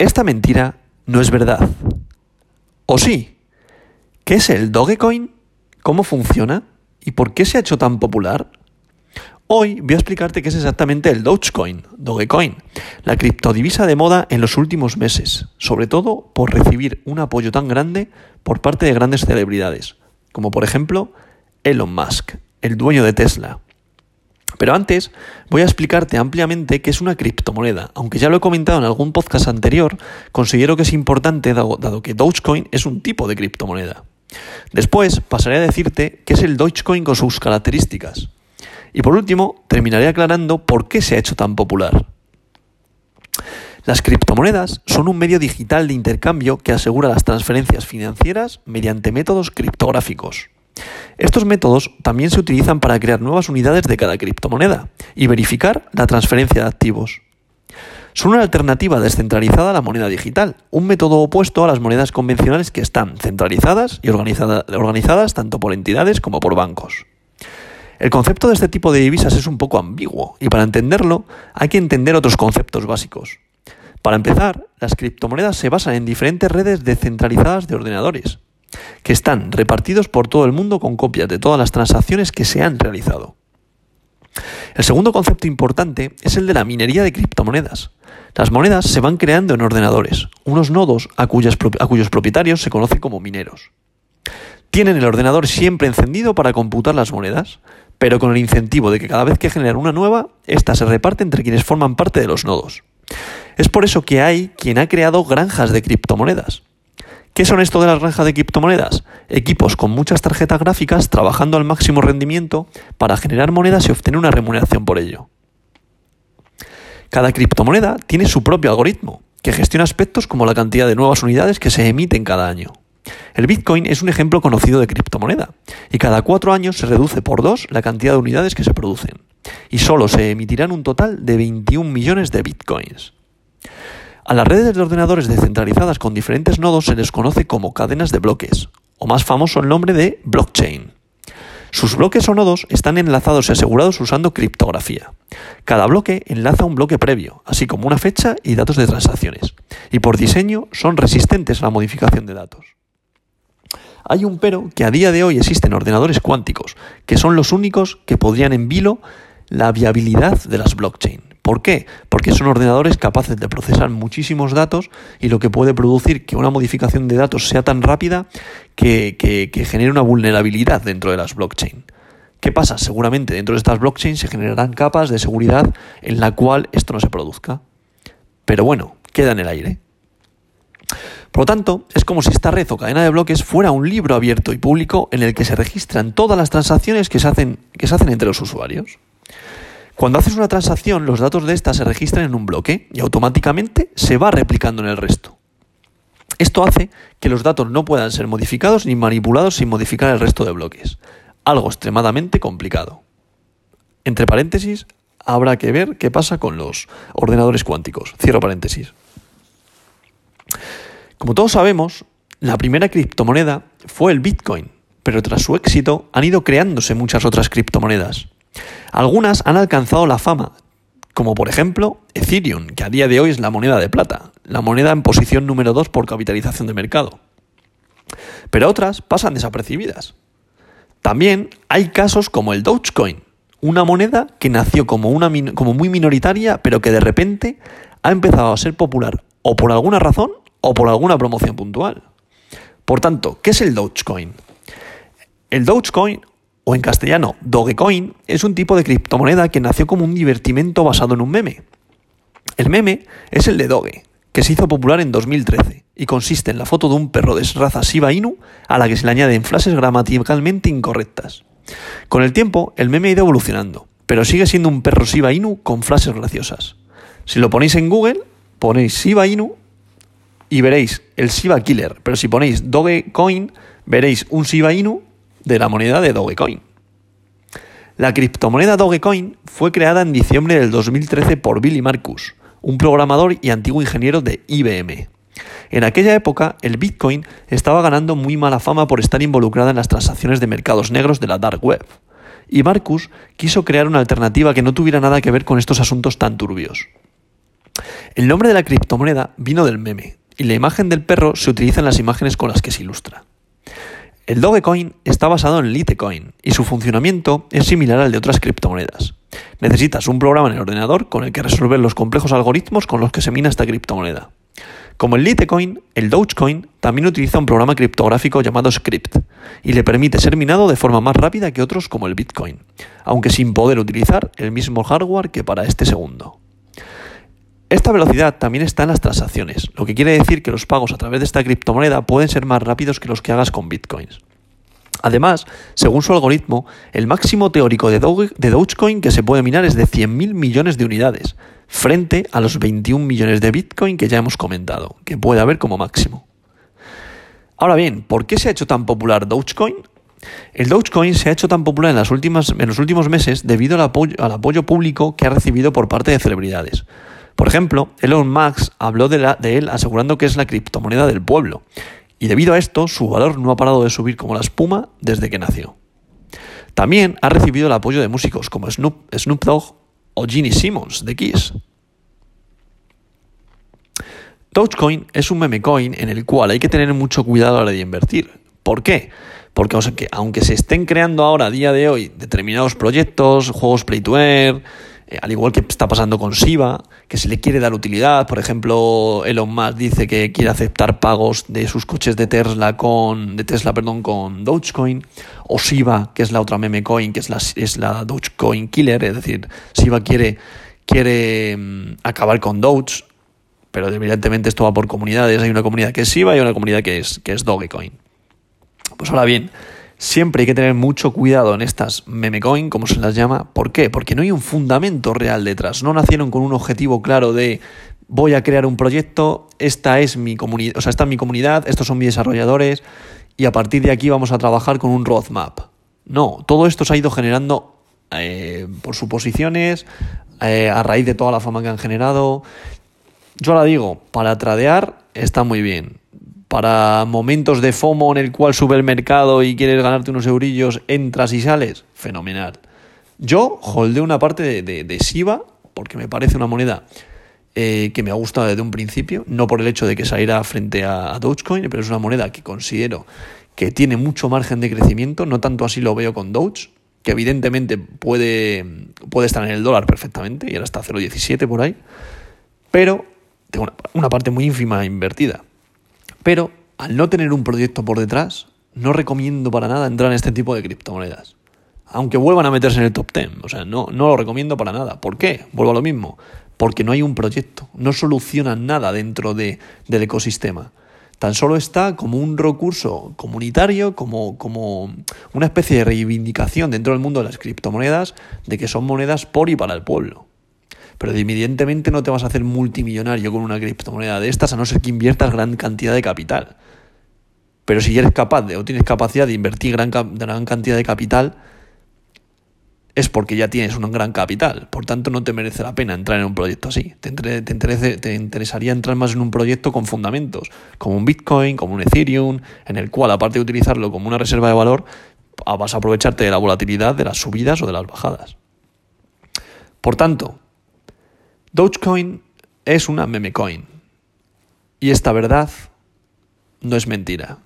esta mentira no es verdad. ¿O sí? ¿Qué es el Dogecoin? ¿Cómo funciona? ¿Y por qué se ha hecho tan popular? Hoy voy a explicarte qué es exactamente el Dogecoin, Dogecoin, la criptodivisa de moda en los últimos meses, sobre todo por recibir un apoyo tan grande por parte de grandes celebridades, como por ejemplo Elon Musk, el dueño de Tesla. Pero antes voy a explicarte ampliamente qué es una criptomoneda. Aunque ya lo he comentado en algún podcast anterior, considero que es importante dado, que Dogecoin es un tipo de criptomoneda. Después pasaré a decirte qué es el Dogecoin con sus características. Y por último, terminaré aclarando por qué se ha hecho tan popular. Las criptomonedas son un medio digital de intercambio que asegura las transferencias financieras mediante métodos criptográficos. Estos métodos también se utilizan para crear nuevas unidades de cada criptomoneda y verificar la transferencia de activos. Son una alternativa descentralizada a la moneda digital, un método opuesto a las monedas convencionales que están centralizadas y organizadas tanto por entidades como por bancos. El concepto de este tipo de divisas es un poco ambiguo y para entenderlo hay que entender otros conceptos básicos. Para empezar, las criptomonedas se basan en diferentes redes descentralizadas de ordenadores, que están repartidos por todo el mundo con copias de todas las transacciones que se han realizado. El segundo concepto importante es el de la minería de criptomonedas. Las monedas se van creando en ordenadores, unos nodos a, cuyos propietarios se conocen como mineros. Tienen el ordenador siempre encendido para computar las monedas, pero con el incentivo de que cada vez que generan una nueva, ésta se reparte entre quienes forman parte de los nodos. Es por eso que hay quien ha creado granjas de criptomonedas. ¿Qué son esto de las granjas de criptomonedas? Equipos con muchas tarjetas gráficas trabajando al máximo rendimiento para generar monedas y obtener una remuneración por ello. Cada criptomoneda tiene su propio algoritmo, que gestiona aspectos como la cantidad de nuevas unidades que se emiten cada año. El Bitcoin es un ejemplo conocido de criptomoneda, y cada cuatro años se reduce por dos la cantidad de unidades que se producen, y solo se emitirán un total de 21 millones de Bitcoins. A las redes de ordenadores descentralizadas con diferentes nodos se les conoce como cadenas de bloques, o más famoso el nombre de blockchain. Sus bloques o nodos están enlazados y asegurados usando criptografía. Cada bloque enlaza un bloque previo, así como una fecha y datos de transacciones, y por diseño son resistentes a la modificación de datos. Hay un pero que a día de hoy existen ordenadores cuánticos, que son los únicos que podrían en vilo la viabilidad de las blockchain. ¿Por qué? Porque son ordenadores capaces de procesar muchísimos datos y lo que puede producir que una modificación de datos sea tan rápida que, que, genere una vulnerabilidad dentro de las blockchain. ¿Qué pasa? Seguramente dentro de estas blockchain se generarán capas de seguridad en la cual esto no se produzca. Pero bueno, queda en el aire. Por lo tanto, es como si esta red o cadena de bloques fuera un libro abierto y público en el que se registran todas las transacciones que se hacen, que se hacen entre los usuarios. Cuando haces una transacción, los datos de esta se registran en un bloque y automáticamente se va replicando en el resto. Esto hace que los datos no puedan ser modificados ni manipulados sin modificar el resto de bloques. Algo extremadamente complicado. Entre paréntesis, habrá que ver qué pasa con los ordenadores cuánticos. Cierro paréntesis. Como todos sabemos, la primera criptomoneda fue el Bitcoin, pero tras su éxito han ido creándose muchas otras criptomonedas. Algunas han alcanzado la fama, como por ejemplo Ethereum, que a día de hoy es la moneda de plata, la moneda en posición número 2 por capitalización de mercado. Pero otras pasan desapercibidas. También hay casos como el Dogecoin, una moneda que nació como, como muy minoritaria, pero que de repente ha empezado a ser popular o por alguna razón o por alguna promoción puntual. Por tanto, ¿qué es el Dogecoin? El Dogecoin o en castellano Dogecoin, es un tipo de criptomoneda que nació como un divertimento basado en un meme. El meme es el de Doge, que se hizo popular en 2013 y consiste en la foto de un perro de raza Shiba Inu a la que se le añaden frases gramaticalmente incorrectas. Con el tiempo, el meme ha ido evolucionando, pero sigue siendo un perro Shiba Inu con frases graciosas. Si lo ponéis en Google, ponéis Shiba Inu y veréis el Shiba Killer, pero si ponéis Dogecoin, veréis un Shiba Inu de la moneda de Dogecoin. La criptomoneda Dogecoin fue creada en diciembre del 2013 por Billy Marcus, un programador y antiguo ingeniero de IBM. En aquella época, el Bitcoin estaba ganando muy mala fama por estar involucrada en las transacciones de mercados negros de la Dark Web, y Marcus quiso crear una alternativa que no tuviera nada que ver con estos asuntos tan turbios. El nombre de la criptomoneda vino del meme, y la imagen del perro se utiliza en las imágenes con las que se ilustra. El Dogecoin está basado en Litecoin y su funcionamiento es similar al de otras criptomonedas. Necesitas un programa en el ordenador con el que resolver los complejos algoritmos con los que se mina esta criptomoneda. Como el Litecoin, el Dogecoin también utiliza un programa criptográfico llamado Script y le permite ser minado de forma más rápida que otros como el Bitcoin, aunque sin poder utilizar el mismo hardware que para este segundo. Esta velocidad también está en las transacciones, lo que quiere decir que los pagos a través de esta criptomoneda pueden ser más rápidos que los que hagas con bitcoins. Además, según su algoritmo, el máximo teórico de, Dogecoin que se puede minar es de 100.000 millones de unidades, frente a los 21 millones de Bitcoin que ya hemos comentado, que puede haber como máximo. Ahora bien, ¿por qué se ha hecho tan popular Dogecoin? El Dogecoin se ha hecho tan popular en, las últimas, en los últimos meses debido al apoyo, al apoyo público que ha recibido por parte de celebridades. Por ejemplo, Elon Musk habló de, él asegurando que es la criptomoneda del pueblo y debido a esto su valor no ha parado de subir como la espuma desde que nació. También ha recibido el apoyo de músicos como Snoop, Dogg o Ginny Simmons de Kiss. Dogecoin es un meme coin en el cual hay que tener mucho cuidado a la hora de invertir. ¿Por qué? Porque aunque se estén creando ahora a día de hoy determinados proyectos, juegos play to earn, eh, al igual que está pasando con Shiba, que se le quiere dar utilidad. Por ejemplo, Elon Musk dice que quiere aceptar pagos de sus coches de Tesla con, de Tesla, perdón, con Dogecoin. O Shiba, que es la otra meme coin, que es la, es la Dogecoin killer. Es decir, Shiba quiere, quiere mm, acabar con Doge. Pero evidentemente esto va por comunidades. Hay una comunidad que es Shiba y una comunidad que es, que es Dogecoin. Pues ahora bien, Siempre hay que tener mucho cuidado en estas meme coin, como se las llama. ¿Por qué? Porque no hay un fundamento real detrás. No nacieron con un objetivo claro de voy a crear un proyecto, esta es mi comunidad, o sea, esta es mi comunidad, estos son mis desarrolladores y a partir de aquí vamos a trabajar con un roadmap. No, todo esto se ha ido generando eh, por suposiciones, eh, a raíz de toda la fama que han generado. Yo ahora digo, para tradear está muy bien para momentos de FOMO en el cual sube el mercado y quieres ganarte unos eurillos, entras y sales, fenomenal. Yo holdeo una parte de, de, Shiba porque me parece una moneda eh, que me ha gustado desde un principio, no por el hecho de que saliera frente a, Dogecoin, pero es una moneda que considero que tiene mucho margen de crecimiento, no tanto así lo veo con Doge, que evidentemente puede, puede estar en el dólar perfectamente y ahora está 0,17 por ahí, pero tengo una parte muy ínfima invertida. Pero al no tener un proyecto por detrás, no recomiendo para nada entrar en este tipo de criptomonedas. Aunque vuelvan a meterse en el top 10. O sea, no, no lo recomiendo para nada. ¿Por qué? Vuelvo a lo mismo. Porque no hay un proyecto. No solucionan nada dentro de, del ecosistema. Tan solo está como un recurso comunitario, como, como una especie de reivindicación dentro del mundo de las criptomonedas de que son monedas por y para el pueblo pero evidentemente no te vas a hacer multimillonario con una criptomoneda de estas a no ser que inviertas gran cantidad de capital. Pero si eres capaz de o tienes capacidad de invertir gran, cantidad de capital, es porque ya tienes un gran capital. Por tanto, no te merece la pena entrar en un proyecto así. Te, te, te, interesaría entrar más en un proyecto con fundamentos, como un Bitcoin, como un Ethereum, en el cual, aparte de utilizarlo como una reserva de valor, vas a aprovecharte de la volatilidad de las subidas o de las bajadas. Por tanto, Dogecoin es una meme coin. Y esta verdad no es mentira.